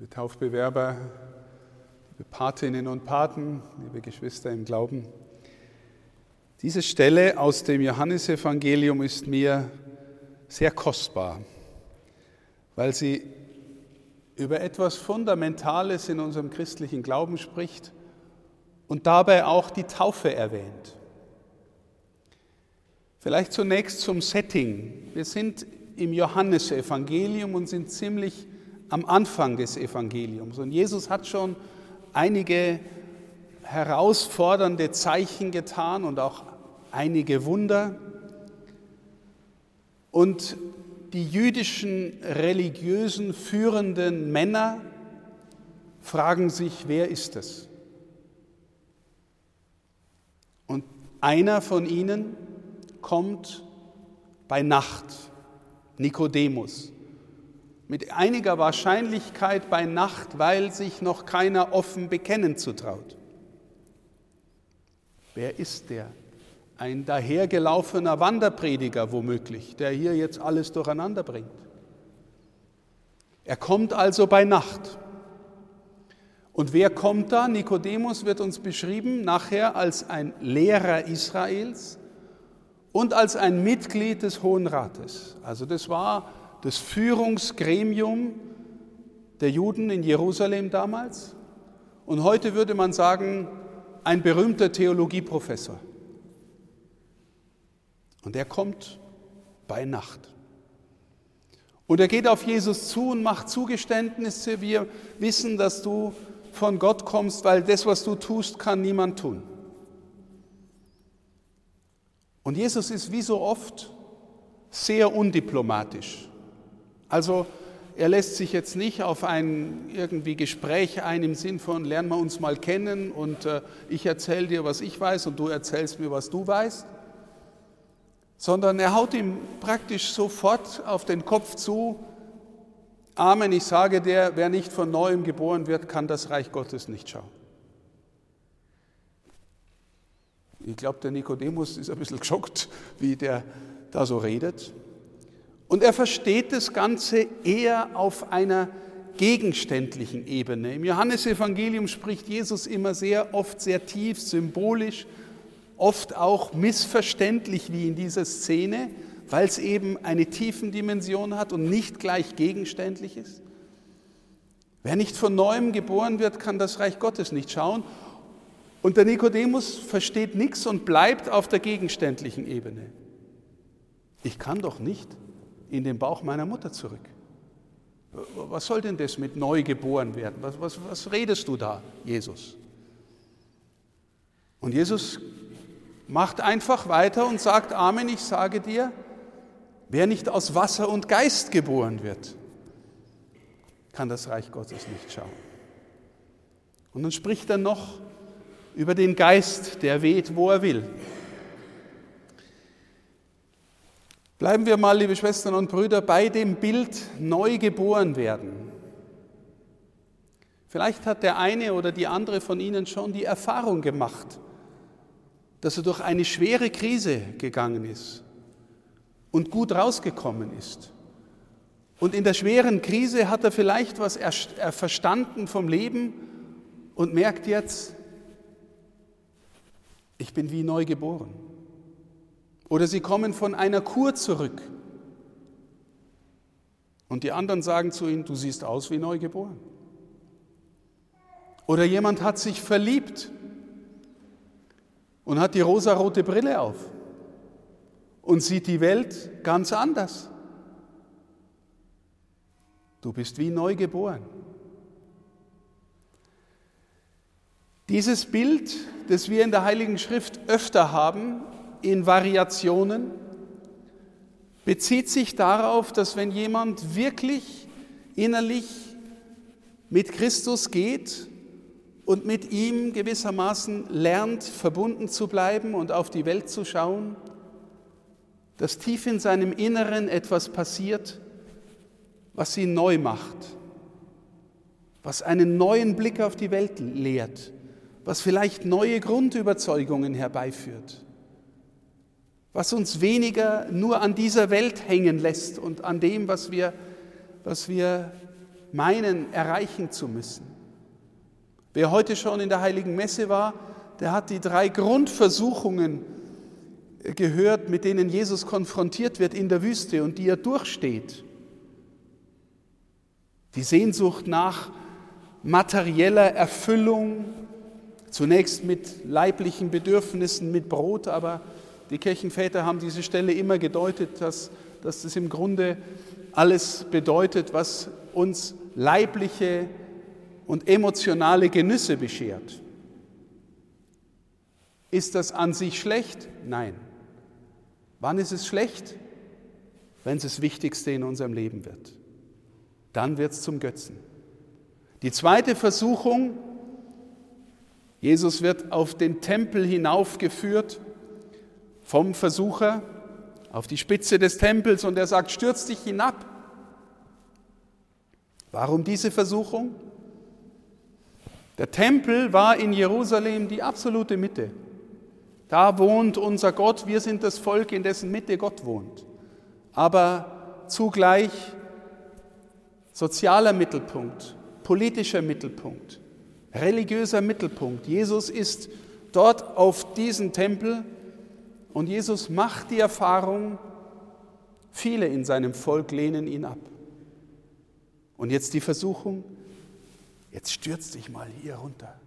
liebe Taufbewerber, liebe Patinnen und Paten, liebe Geschwister im Glauben. Diese Stelle aus dem Johannesevangelium ist mir sehr kostbar, weil sie über etwas Fundamentales in unserem christlichen Glauben spricht und dabei auch die Taufe erwähnt. Vielleicht zunächst zum Setting. Wir sind im Johannesevangelium und sind ziemlich am Anfang des Evangeliums. Und Jesus hat schon einige herausfordernde Zeichen getan und auch einige Wunder. Und die jüdischen religiösen führenden Männer fragen sich, wer ist es? Und einer von ihnen kommt bei Nacht, Nikodemus mit einiger Wahrscheinlichkeit bei Nacht, weil sich noch keiner offen bekennen zutraut. Wer ist der? Ein dahergelaufener Wanderprediger womöglich, der hier jetzt alles durcheinander bringt. Er kommt also bei Nacht. Und wer kommt da? Nikodemus wird uns beschrieben nachher als ein Lehrer Israels und als ein Mitglied des Hohen Rates. Also das war das Führungsgremium der Juden in Jerusalem damals. Und heute würde man sagen, ein berühmter Theologieprofessor. Und er kommt bei Nacht. Und er geht auf Jesus zu und macht Zugeständnisse. Wir wissen, dass du von Gott kommst, weil das, was du tust, kann niemand tun. Und Jesus ist wie so oft sehr undiplomatisch. Also er lässt sich jetzt nicht auf ein irgendwie Gespräch ein im Sinn von, lernen wir uns mal kennen und äh, ich erzähle dir, was ich weiß und du erzählst mir, was du weißt, sondern er haut ihm praktisch sofort auf den Kopf zu, Amen, ich sage dir, wer nicht von neuem geboren wird, kann das Reich Gottes nicht schauen. Ich glaube, der Nikodemus ist ein bisschen geschockt, wie der da so redet. Und er versteht das Ganze eher auf einer gegenständlichen Ebene. Im Johannesevangelium spricht Jesus immer sehr oft sehr tief, symbolisch, oft auch missverständlich wie in dieser Szene, weil es eben eine tiefen Dimension hat und nicht gleich gegenständlich ist. Wer nicht von neuem geboren wird, kann das Reich Gottes nicht schauen. Und der Nikodemus versteht nichts und bleibt auf der gegenständlichen Ebene. Ich kann doch nicht in den Bauch meiner Mutter zurück. Was soll denn das mit neu geboren werden? Was, was, was redest du da, Jesus? Und Jesus macht einfach weiter und sagt, Amen, ich sage dir, wer nicht aus Wasser und Geist geboren wird, kann das Reich Gottes nicht schauen. Und dann spricht er noch über den Geist, der weht, wo er will. Bleiben wir mal, liebe Schwestern und Brüder, bei dem Bild neu geboren werden. Vielleicht hat der eine oder die andere von Ihnen schon die Erfahrung gemacht, dass er durch eine schwere Krise gegangen ist und gut rausgekommen ist. Und in der schweren Krise hat er vielleicht was verstanden vom Leben und merkt jetzt, ich bin wie neu geboren. Oder sie kommen von einer Kur zurück. Und die anderen sagen zu ihnen, du siehst aus wie neugeboren. Oder jemand hat sich verliebt und hat die rosarote Brille auf und sieht die Welt ganz anders. Du bist wie neugeboren. Dieses Bild, das wir in der Heiligen Schrift öfter haben, in Variationen, bezieht sich darauf, dass wenn jemand wirklich innerlich mit Christus geht und mit ihm gewissermaßen lernt, verbunden zu bleiben und auf die Welt zu schauen, dass tief in seinem Inneren etwas passiert, was ihn neu macht, was einen neuen Blick auf die Welt lehrt, was vielleicht neue Grundüberzeugungen herbeiführt was uns weniger nur an dieser Welt hängen lässt und an dem, was wir, was wir meinen, erreichen zu müssen. Wer heute schon in der heiligen Messe war, der hat die drei Grundversuchungen gehört, mit denen Jesus konfrontiert wird in der Wüste und die er durchsteht. Die Sehnsucht nach materieller Erfüllung, zunächst mit leiblichen Bedürfnissen, mit Brot, aber die Kirchenväter haben diese Stelle immer gedeutet, dass, dass das im Grunde alles bedeutet, was uns leibliche und emotionale Genüsse beschert. Ist das an sich schlecht? Nein. Wann ist es schlecht? Wenn es das Wichtigste in unserem Leben wird. Dann wird es zum Götzen. Die zweite Versuchung, Jesus wird auf den Tempel hinaufgeführt vom Versucher auf die Spitze des Tempels und er sagt, stürz dich hinab. Warum diese Versuchung? Der Tempel war in Jerusalem die absolute Mitte. Da wohnt unser Gott, wir sind das Volk, in dessen Mitte Gott wohnt. Aber zugleich sozialer Mittelpunkt, politischer Mittelpunkt, religiöser Mittelpunkt. Jesus ist dort auf diesem Tempel und Jesus macht die Erfahrung, viele in seinem Volk lehnen ihn ab. Und jetzt die Versuchung, jetzt stürzt dich mal hier runter.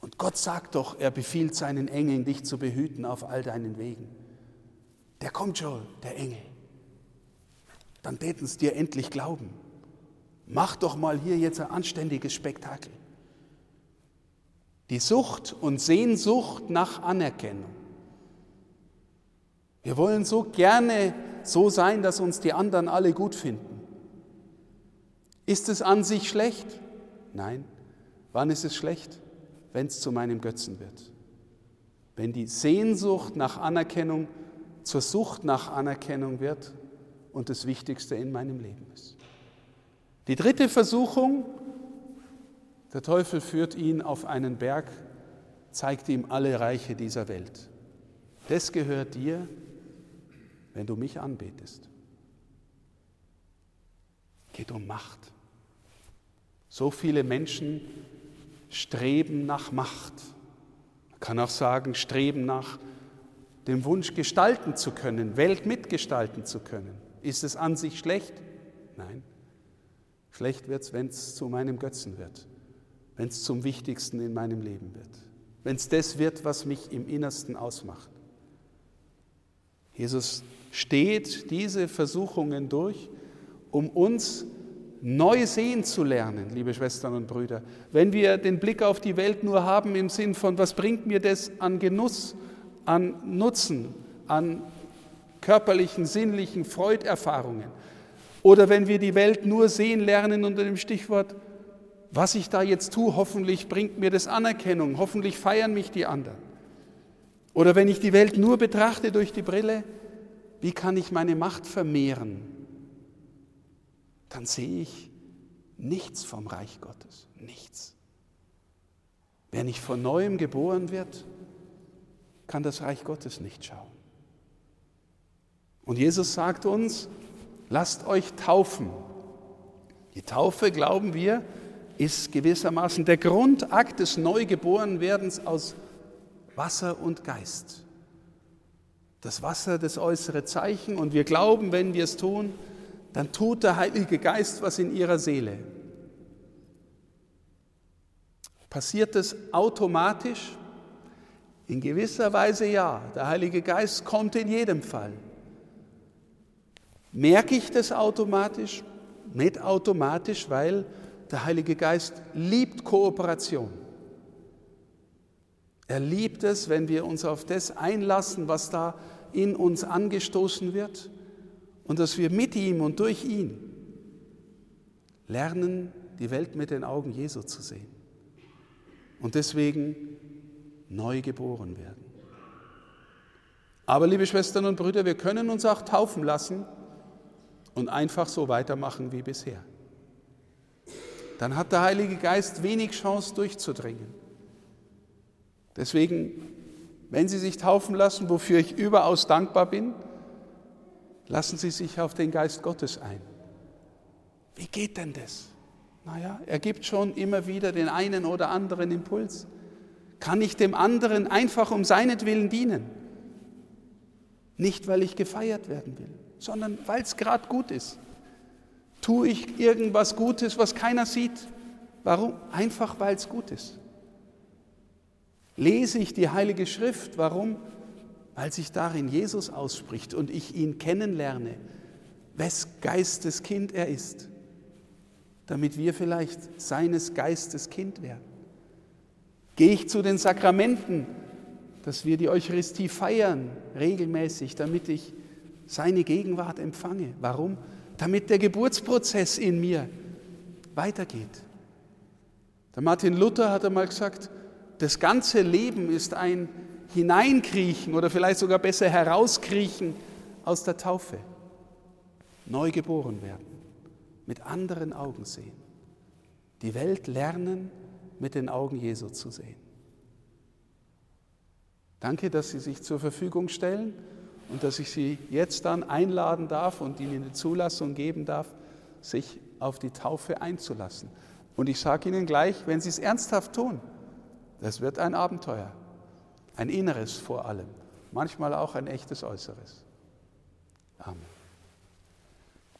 Und Gott sagt doch, er befiehlt seinen Engeln, dich zu behüten auf all deinen Wegen. Der kommt schon, der Engel. Dann täten es dir endlich glauben. Mach doch mal hier jetzt ein anständiges Spektakel. Die Sucht und Sehnsucht nach Anerkennung. Wir wollen so gerne so sein, dass uns die anderen alle gut finden. Ist es an sich schlecht? Nein. Wann ist es schlecht? wenn es zu meinem Götzen wird. Wenn die Sehnsucht nach Anerkennung zur Sucht nach Anerkennung wird und das Wichtigste in meinem Leben ist. Die dritte Versuchung, der Teufel führt ihn auf einen Berg, zeigt ihm alle Reiche dieser Welt. Das gehört dir, wenn du mich anbetest. Geht um Macht. So viele Menschen Streben nach Macht. Man kann auch sagen, Streben nach dem Wunsch, gestalten zu können, Welt mitgestalten zu können. Ist es an sich schlecht? Nein. Schlecht wird es, wenn es zu meinem Götzen wird, wenn es zum Wichtigsten in meinem Leben wird, wenn es das wird, was mich im Innersten ausmacht. Jesus steht diese Versuchungen durch, um uns neu sehen zu lernen, liebe Schwestern und Brüder. Wenn wir den Blick auf die Welt nur haben im Sinn von, was bringt mir das an Genuss, an Nutzen, an körperlichen, sinnlichen Freuderfahrungen, oder wenn wir die Welt nur sehen lernen unter dem Stichwort, was ich da jetzt tue, hoffentlich bringt mir das Anerkennung, hoffentlich feiern mich die anderen. Oder wenn ich die Welt nur betrachte durch die Brille, wie kann ich meine Macht vermehren? dann sehe ich nichts vom Reich Gottes, nichts. Wer nicht von neuem geboren wird, kann das Reich Gottes nicht schauen. Und Jesus sagt uns, lasst euch taufen. Die Taufe, glauben wir, ist gewissermaßen der Grundakt des Neugeborenwerdens aus Wasser und Geist. Das Wasser, das äußere Zeichen. Und wir glauben, wenn wir es tun, dann tut der Heilige Geist was in ihrer Seele. Passiert es automatisch? In gewisser Weise ja. Der Heilige Geist kommt in jedem Fall. Merke ich das automatisch? Nicht automatisch, weil der Heilige Geist liebt Kooperation. Er liebt es, wenn wir uns auf das einlassen, was da in uns angestoßen wird und dass wir mit ihm und durch ihn lernen, die Welt mit den Augen Jesu zu sehen und deswegen neu geboren werden. Aber liebe Schwestern und Brüder, wir können uns auch taufen lassen und einfach so weitermachen wie bisher. Dann hat der Heilige Geist wenig Chance durchzudringen. Deswegen, wenn Sie sich taufen lassen, wofür ich überaus dankbar bin, Lassen Sie sich auf den Geist Gottes ein. Wie geht denn das? Naja, er gibt schon immer wieder den einen oder anderen Impuls. Kann ich dem anderen einfach um seinetwillen dienen? Nicht, weil ich gefeiert werden will, sondern weil es gerade gut ist. Tue ich irgendwas Gutes, was keiner sieht? Warum? Einfach, weil es gut ist. Lese ich die Heilige Schrift? Warum? Weil sich darin Jesus ausspricht und ich ihn kennenlerne, wes Geistes Kind er ist, damit wir vielleicht seines Geistes Kind werden. Gehe ich zu den Sakramenten, dass wir die Eucharistie feiern regelmäßig, damit ich seine Gegenwart empfange. Warum? Damit der Geburtsprozess in mir weitergeht. Der Martin Luther hat einmal gesagt, das ganze Leben ist ein Hineinkriechen oder vielleicht sogar besser herauskriechen aus der Taufe. Neu geboren werden, mit anderen Augen sehen. Die Welt lernen, mit den Augen Jesu zu sehen. Danke, dass Sie sich zur Verfügung stellen und dass ich Sie jetzt dann einladen darf und Ihnen die Zulassung geben darf, sich auf die Taufe einzulassen. Und ich sage Ihnen gleich, wenn Sie es ernsthaft tun, das wird ein Abenteuer, ein inneres vor allem, manchmal auch ein echtes Äußeres. Amen.